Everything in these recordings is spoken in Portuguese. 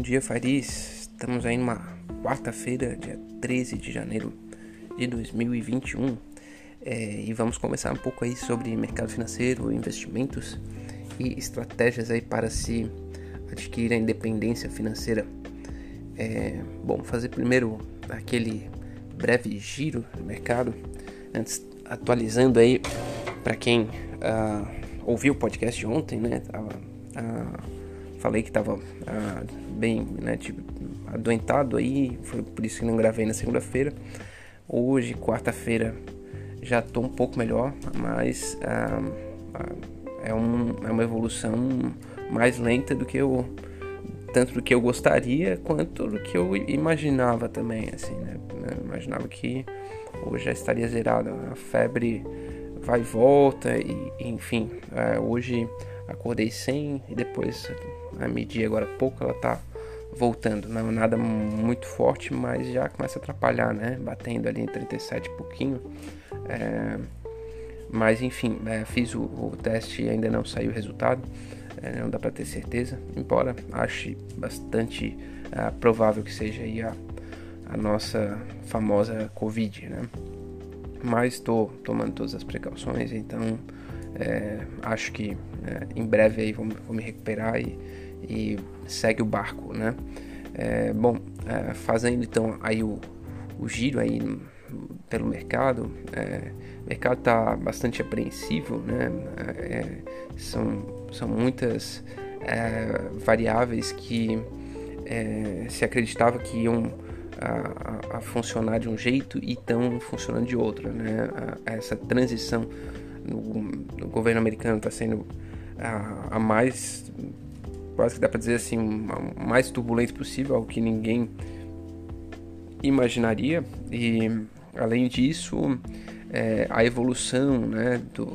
bom dia Faris. Estamos aí numa quarta-feira, dia 13 de janeiro de 2021 é, e vamos conversar um pouco aí sobre mercado financeiro, investimentos e estratégias aí para se adquirir a independência financeira. É, bom, fazer primeiro aquele breve giro do mercado, antes atualizando aí para quem uh, ouviu o podcast ontem, né? Uh, falei que tava ah, bem, né, tipo, adoentado aí, foi por isso que não gravei na segunda-feira. Hoje, quarta-feira, já tô um pouco melhor, mas ah, ah, é, um, é uma evolução mais lenta do que eu tanto do que eu gostaria quanto do que eu imaginava também, assim, né? Eu imaginava que hoje já estaria zerado, a febre vai e volta e enfim, é, hoje acordei sem e depois a medir agora pouco ela tá voltando, não é nada muito forte, mas já começa a atrapalhar, né? Batendo ali em 37 e pouquinho. É, mas enfim, é, fiz o, o, teste e ainda não saiu o resultado, é, não dá para ter certeza, embora ache bastante é, provável que seja aí a, a nossa famosa Covid, né? Mas estou tomando todas as precauções, então é, acho que é, em breve aí vou, vou me recuperar e, e, segue o barco, né? É, bom, é, fazendo então aí o, o giro aí pelo mercado, é, o mercado está bastante apreensivo, né? É, são, são muitas variáveis que se acreditava que iam a, a, funcionar de um jeito e estão funcionando de outro, né? A, essa transição no governo americano está sendo a, a, mais, quase que dá para dizer assim, a mais turbulente possível, algo que ninguém imaginaria. E além disso, é, a evolução né, do,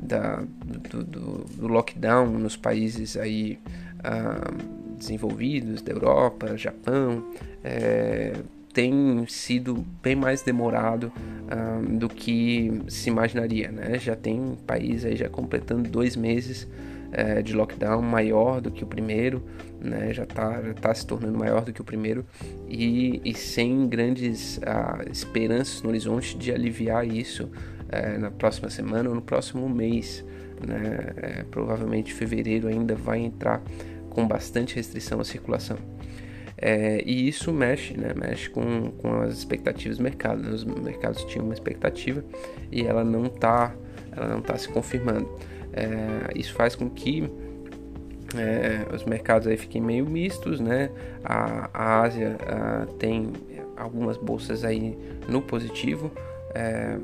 da, do, do, do, lockdown nos países aí ah, desenvolvidos da Europa, Japão, é, tem sido bem mais demorado um, do que se imaginaria, né? Já tem país aí já completando dois meses é, de lockdown maior do que o primeiro, né? Já está já tá se tornando maior do que o primeiro e, e sem grandes uh, esperanças no horizonte de aliviar isso uh, na próxima semana ou no próximo mês, né? É, provavelmente fevereiro ainda vai entrar com bastante restrição à circulação. É, e isso mexe, né, mexe com, com as expectativas do mercado. Os mercados tinham uma expectativa e ela não está ela não tá se confirmando. É, isso faz com que é, os mercados aí fiquem meio mistos, né? A, a Ásia a, tem algumas bolsas aí no positivo. É,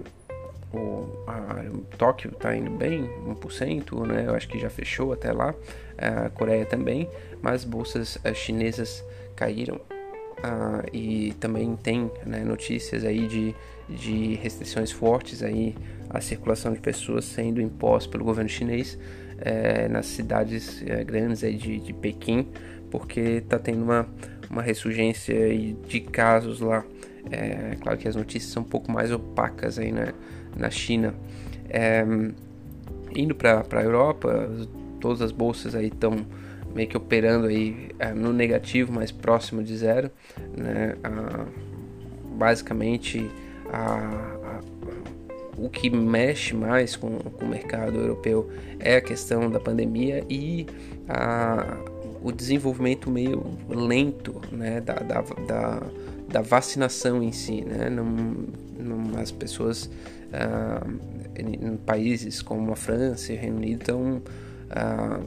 o, a, o Tóquio está indo bem, 1%, né? Eu acho que já fechou até lá. É, a Coreia também, mas bolsas é, chinesas caíram. Ah, e também tem né, notícias aí de, de restrições fortes aí à circulação de pessoas sendo impostas pelo governo chinês é, nas cidades é, grandes aí de, de Pequim, porque está tendo uma, uma ressurgência de casos lá. É claro que as notícias são um pouco mais opacas aí na, na China. É, indo para a Europa, todas as bolsas aí estão meio que operando aí é, no negativo, mais próximo de zero, né? Ah, basicamente, a, a, o que mexe mais com, com, o mercado europeu é a questão da pandemia e a, o desenvolvimento meio lento né? da, da, da, da vacinação em si, né? Não, as pessoas ah, em, em, países como a França e o Reino Unido estão ah,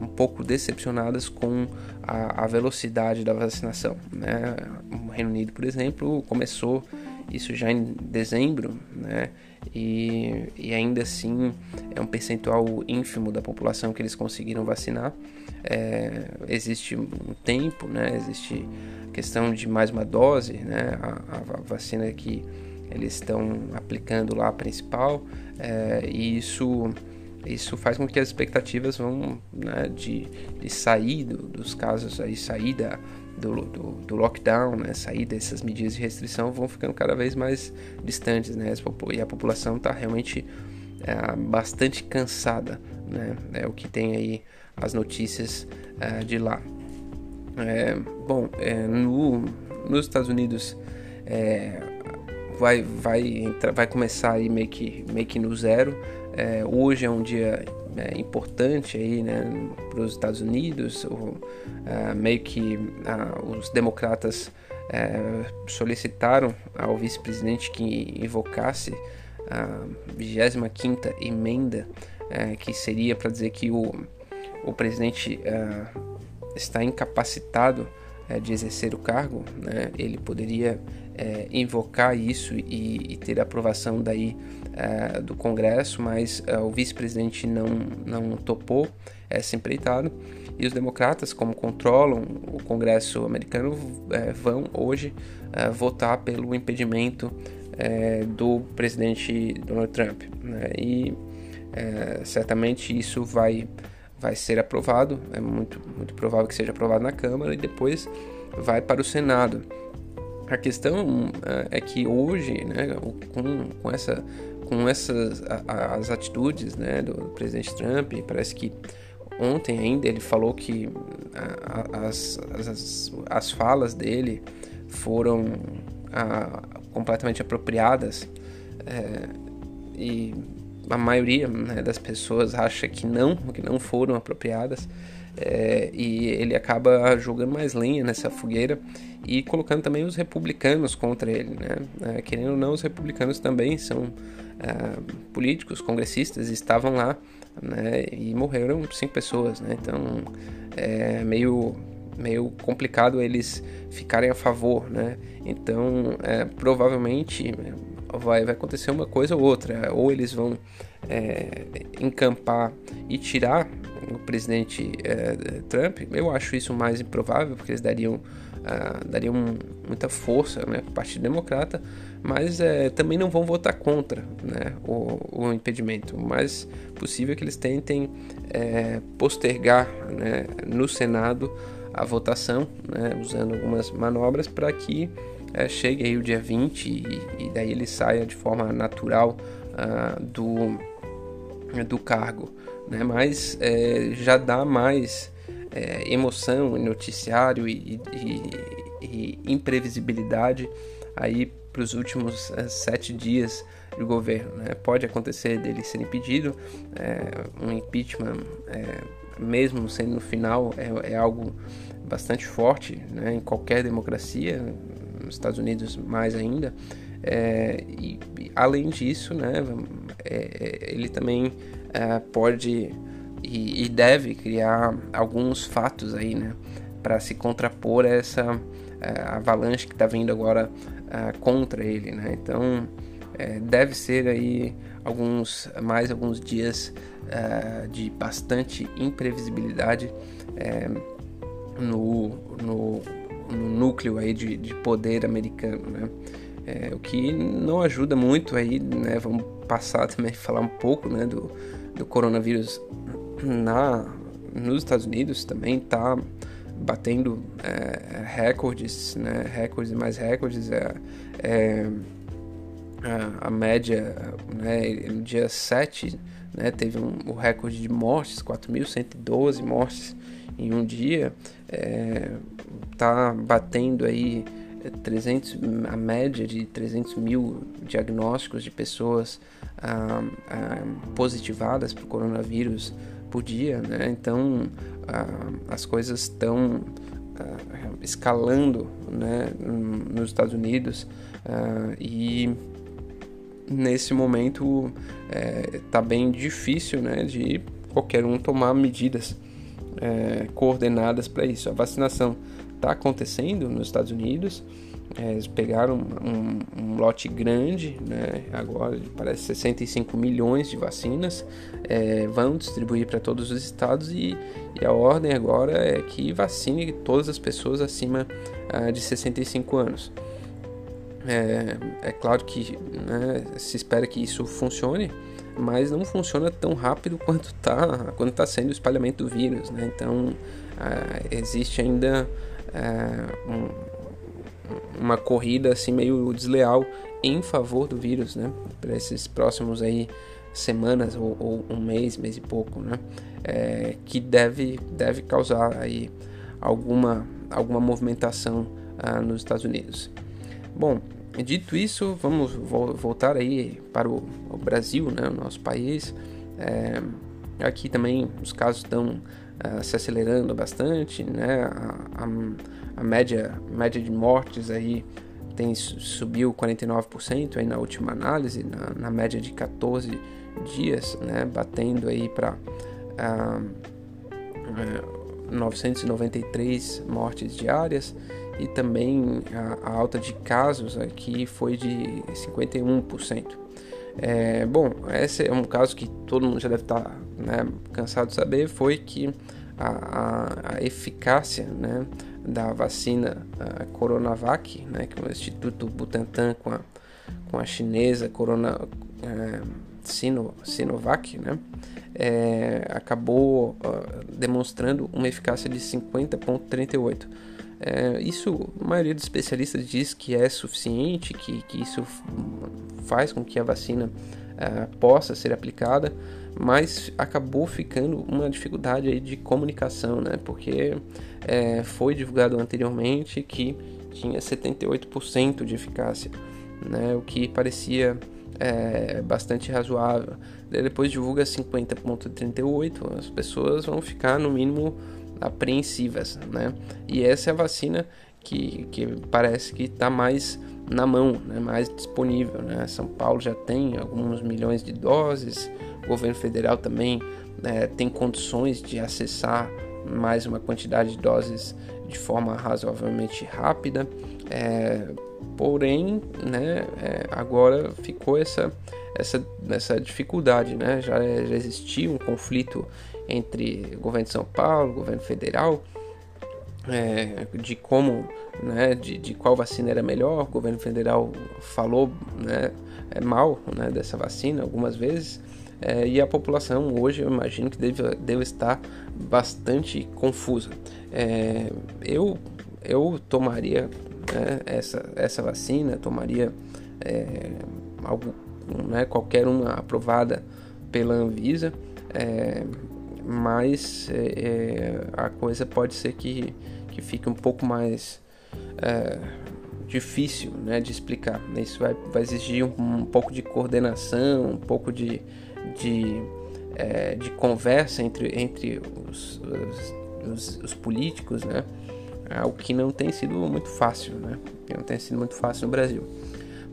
um pouco decepcionadas com a, a velocidade da vacinação. Né? O Reino Unido, por exemplo, começou isso já em dezembro, né? E, e, ainda assim é um percentual ínfimo da população que eles conseguiram vacinar. É, existe um tempo, né? Existe questão de mais uma dose, né? A, a vacina que eles estão aplicando lá a principal, é, e isso isso faz com que as expectativas vão né, de, de sair do, dos casos aí, sair da, do, do, do, lockdown, né, sair dessas medidas de restrição vão ficando cada vez mais distantes, né, e a população está realmente é, bastante cansada, né, é o que tem aí as notícias é, de lá. É, bom, é, no, nos Estados Unidos é, vai, vai, entrar, vai começar aí meio que, meio que no zero. É, hoje é um dia é, importante aí, né, para os Estados Unidos. O, é, meio que os democratas é, solicitaram ao vice-presidente que invocasse a 25 emenda, é, que seria para dizer que o, o presidente é, está incapacitado de exercer o cargo, né? ele poderia é, invocar isso e, e, ter aprovação daí é, do Congresso, mas é, o vice-presidente não, não topou essa empreitada. E os democratas, como controlam o Congresso americano, é, vão hoje é, votar pelo impedimento do presidente Donald Trump. Né? E certamente isso vai vai ser aprovado, é muito, muito provável que seja aprovado na Câmara e depois vai para o Senado. A questão é, é que hoje, né, com, com, essa, com essas as atitudes né, do presidente Trump, parece que ontem ainda ele falou que as, as, as falas dele foram a, completamente apropriadas é, e a maioria né, das pessoas acha que não, que não foram apropriadas. É, e ele acaba jogando mais lenha nessa fogueira e colocando também os republicanos contra ele, né? É, querendo ou não, os republicanos também são é, políticos, congressistas, estavam lá, né? E morreram cinco pessoas, né? Então é meio meio complicado eles ficarem a favor, né? Então é, provavelmente vai, vai acontecer uma coisa ou outra. Ou eles vão é, encampar e tirar o presidente é, Trump. Eu acho isso mais improvável, porque eles dariam, uh, dariam muita força né, para o Partido Democrata, mas é, também não vão votar contra né, o, o impedimento. O mais possível é que eles tentem é, postergar né, no Senado a votação, né, usando algumas manobras para que é, chegue aí o dia 20 e, e, daí ele saia de forma natural uh, do, do cargo. Né? Mas é, já dá mais é, emoção em noticiário e, e, e imprevisibilidade aí para os últimos é, sete dias de governo. Né? Pode acontecer dele ser impedido, é, um impeachment, é, mesmo sendo no final, é, algo bastante forte né? em qualquer democracia, nos Estados Unidos mais ainda. É, e, além disso, né, ele também é, pode e, e, deve criar alguns fatos aí, né, para se contrapor a essa é, avalanche que está vindo agora é, contra ele, né. Então deve ser aí alguns mais alguns dias de bastante imprevisibilidade no, no no núcleo aí de, de poder americano, né? É, o que não ajuda muito aí, né? Vamos passar também falar um pouco, né, do, do coronavírus na nos Estados Unidos também tá batendo é, recordes, né? Recordes e mais recordes. É, é a, a, média, né? No dia 7, né? Teve um, o recorde de mortes, 4.112 mortes em um dia. É, tá batendo aí 300, é, a média de 300 mil diagnósticos de pessoas ah, ah, positivadas para o coronavírus por dia, né? Então ah, as coisas estão ah, escalando, né? Nos Estados Unidos ah, e nesse momento está é, bem difícil, né? De qualquer um tomar medidas é, coordenadas para isso. A vacinação está acontecendo nos Estados Unidos. É, eles pegaram um, um, lote grande, né? agora parece 65 milhões de vacinas, é, vão distribuir para todos os estados e, e, a ordem agora é que vacine todas as pessoas acima ah, de 65 anos. É, é claro que né, se espera que isso funcione, mas não funciona tão rápido quanto está quando tá sendo o espalhamento do vírus. Né? Então ah, existe ainda é, um, uma corrida assim meio desleal em favor do vírus, né? Para esses próximos aí semanas ou, ou, um mês, mês e pouco, né? É, que deve deve causar aí alguma, alguma movimentação uh, nos Estados Unidos. Bom, dito isso, vamos voltar aí para o, o Brasil, né, o nosso país. É, aqui também os casos estão uh, se acelerando bastante, né? A, a, a, média, média de mortes aí tem subiu 49% aí na última análise, na, na média de 14 dias, né? Batendo aí para uh, 993 mortes diárias e também a, a, alta de casos aqui foi de 51%. É, bom, esse é um caso que todo mundo já deve estar tá, né, cansado de saber, foi que a, a, a eficácia né, da vacina Coronavac, né, que é o Instituto Butantan com a, com a chinesa Corona, é, Sino, Sinovac, né, é, acabou uh, demonstrando uma eficácia de 50,38. É, isso, a maioria dos especialistas diz que é suficiente, que, que isso faz com que a vacina uh, possa ser aplicada, mas acabou ficando uma dificuldade aí de comunicação, né? Porque é, foi divulgado anteriormente que tinha 78% de eficácia, né? O que parecia é, bastante razoável. depois divulga 50.38, as pessoas vão ficar no mínimo apreensivas, né? E essa é a vacina que, que parece que está mais na mão, né? mais disponível, né? São Paulo já tem alguns milhões de doses, o governo federal também né, tem condições de acessar mais uma quantidade de doses de forma razoavelmente rápida. É, porém, né, é, agora ficou essa, essa, essa dificuldade, né? já, já existia um conflito entre governo de São Paulo, governo federal, é, de como, né, de, de, qual vacina era melhor. O governo federal falou né, é, mal né, dessa vacina algumas vezes. É, e a população hoje eu imagino que deve, deve estar bastante confusa. É, eu, eu tomaria né, essa, essa vacina, tomaria é, algo, né, qualquer uma aprovada pela Anvisa. É, mas é, é, a coisa pode ser que, que fique um pouco mais é, difícil né, de explicar. Isso vai, vai exigir um, um pouco de coordenação, um pouco de, de, é, de conversa entre, entre os, os, os, os políticos, né? o que não tem sido muito fácil, né? Não tem sido muito fácil no Brasil.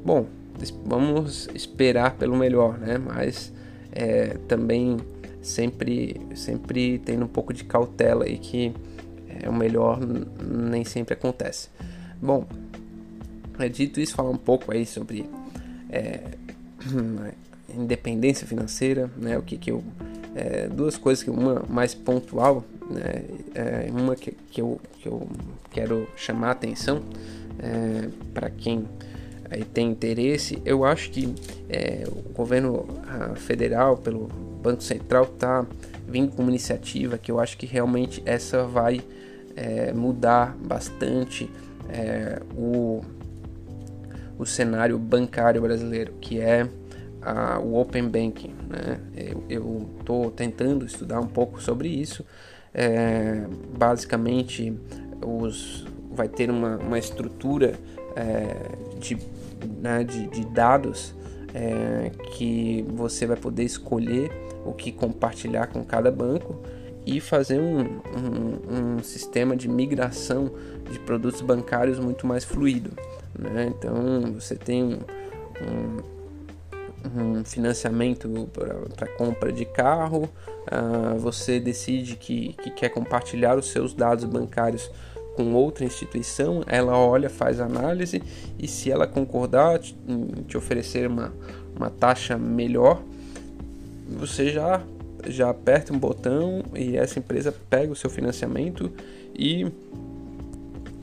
Bom, vamos esperar pelo melhor, né? Mas é, também sempre, sempre tendo um pouco de cautela e que é, o melhor nem sempre acontece. Bom, é dito isso, falar um pouco aí sobre é, independência financeira, né? O que, que eu é, duas coisas que uma mais pontual, né? É, uma que, que, eu, que eu quero chamar a atenção é, para quem aí tem interesse. Eu acho que é, o governo federal, pelo Banco Central está vindo com uma iniciativa que eu acho que realmente essa vai é, mudar bastante é, o, o cenário bancário brasileiro, que é a, o Open Banking. Né? Eu estou tentando estudar um pouco sobre isso. É, basicamente, os, vai ter uma, uma estrutura é, de, né, de, de dados é, que você vai poder escolher o que compartilhar com cada banco e fazer um, um, um sistema de migração de produtos bancários muito mais fluido. Né? Então você tem um, um financiamento para compra de carro, uh, você decide que, que quer compartilhar os seus dados bancários com outra instituição, ela olha, faz análise e se ela concordar em te oferecer uma, uma taxa melhor, você já já aperta um botão e essa empresa pega o seu financiamento e,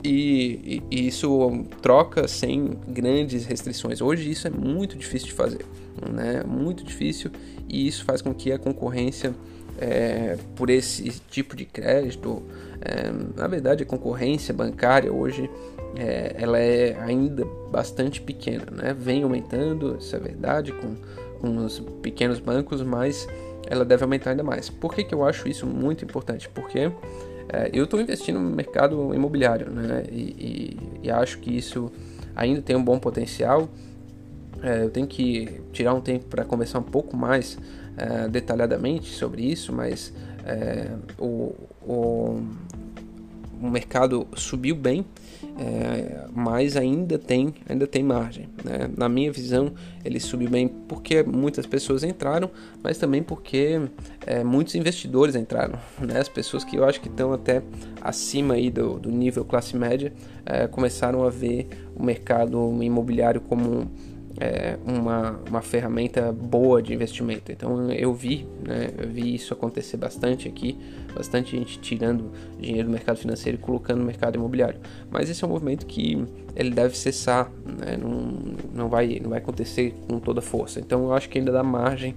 e, e, isso troca sem grandes restrições. Hoje isso é muito difícil de fazer, né? Muito difícil e isso faz com que a concorrência é, por esse tipo de crédito, é, na verdade a concorrência bancária hoje é, ela é ainda bastante pequena, né? Vem aumentando, isso é verdade, com os pequenos bancos, mas ela deve aumentar ainda mais. Por que, que eu acho isso muito importante? Porque É, eu estou investindo no mercado imobiliário, né? E, e, e, acho que isso ainda tem um bom potencial. É, eu tenho que tirar um tempo para conversar um pouco mais é, detalhadamente sobre isso, mas o, o, o mercado subiu bem é, mas ainda tem, ainda tem margem. Né? Na minha visão, ele subiu bem porque muitas pessoas entraram, mas também porque é, muitos investidores entraram. Né? As pessoas que eu acho que estão até acima aí do, do nível classe média é, começaram a ver o mercado imobiliário como é, uma, uma ferramenta boa de investimento. Então eu vi, né, eu vi isso acontecer bastante aqui, bastante gente tirando dinheiro do mercado financeiro e colocando no mercado imobiliário. Mas esse é um movimento que ele deve cessar, né, não, não, vai, não vai acontecer com toda força. Então eu acho que ainda dá margem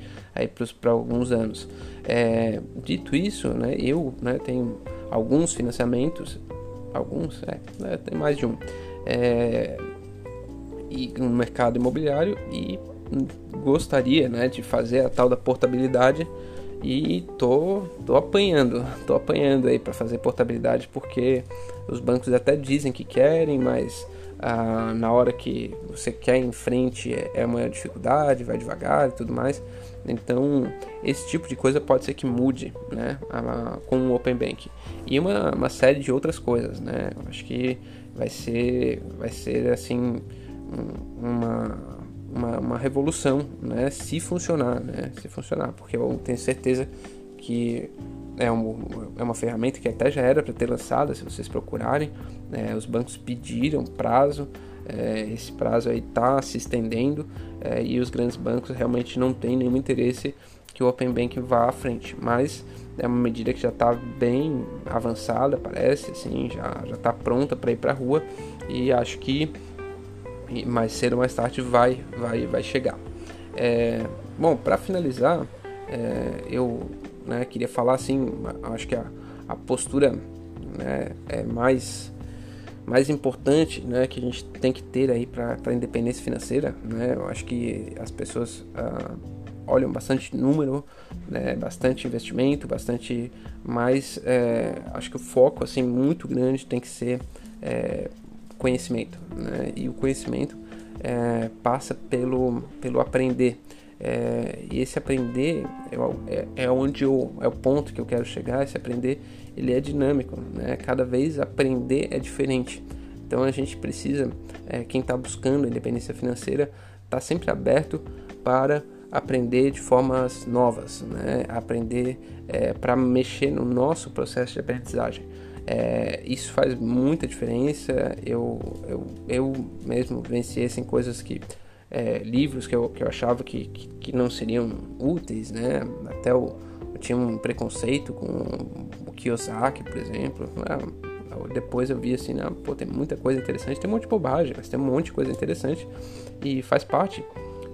para alguns anos. É, dito isso, né, eu né, tenho alguns financiamentos, alguns, é, né, tem mais de um. É, e no mercado imobiliário e gostaria né, de fazer a tal da portabilidade e tô, tô apanhando, tô apanhando aí para fazer portabilidade porque os bancos até dizem que querem, mas ah, na hora que você quer em frente é, é uma dificuldade, vai devagar e tudo mais. Então esse tipo de coisa pode ser que mude, né, a, com o Open Bank e uma, uma série de outras coisas, né. Acho que vai ser, vai ser assim uma, uma, uma, revolução, né? Se funcionar, né? Se funcionar, porque eu tenho certeza que é, um, é uma ferramenta que até já era para ter lançada, se vocês procurarem. Né? Os bancos pediram prazo, é, esse prazo aí está se estendendo é, e os grandes bancos realmente não têm nenhum interesse que o Open Bank vá à frente, mas é uma medida que já está bem avançada, parece, assim, já está pronta para ir para a rua e acho que mais cedo ou mais tarde vai, vai, vai chegar. É, bom, para finalizar, é, eu né, queria falar assim, acho que a, a postura né, é mais mais importante né, que a gente tem que ter aí para a independência financeira. Né, eu acho que as pessoas ah, olham bastante número, né, bastante investimento, bastante mais. É, acho que o foco assim muito grande tem que ser é, conhecimento. Né? E o conhecimento é, passa pelo, pelo aprender. É, e esse aprender é, é, é onde eu, é o ponto que eu quero chegar. Esse aprender ele é dinâmico. Né? Cada vez aprender é diferente. Então a gente precisa, é, quem está buscando independência financeira, está sempre aberto para aprender de formas novas, né? aprender é, para mexer no nosso processo de aprendizagem. É, isso faz muita diferença. Eu, eu, eu mesmo venciei em coisas que. É, livros que eu, que eu achava que, que, que, não seriam úteis, né? Até eu, eu tinha um preconceito com o Kiyosaki, por exemplo. Né? Depois eu vi assim, né? pô, tem muita coisa interessante, tem um monte de bobagem, mas tem um monte de coisa interessante e faz parte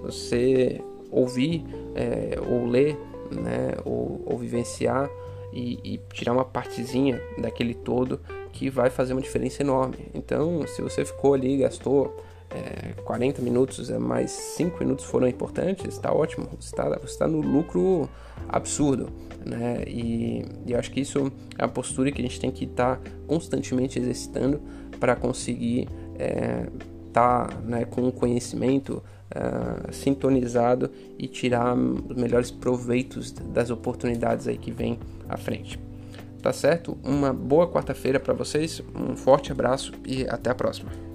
você ouvir é, ou ler, né? Ou, ou vivenciar e, e, tirar uma partezinha daquele todo que vai fazer uma diferença enorme. Então, se você ficou ali e gastou é, 40 minutos, é, mais 5 minutos foram importantes, está ótimo, está, está no lucro absurdo. Né? E, e eu acho que isso é a postura que a gente tem que estar tá constantemente exercitando para conseguir estar é, tá, né, com o conhecimento uh, sintonizado e tirar os melhores proveitos das oportunidades aí que vem à frente. Tá certo? Uma boa quarta-feira para vocês, um forte abraço e até a próxima.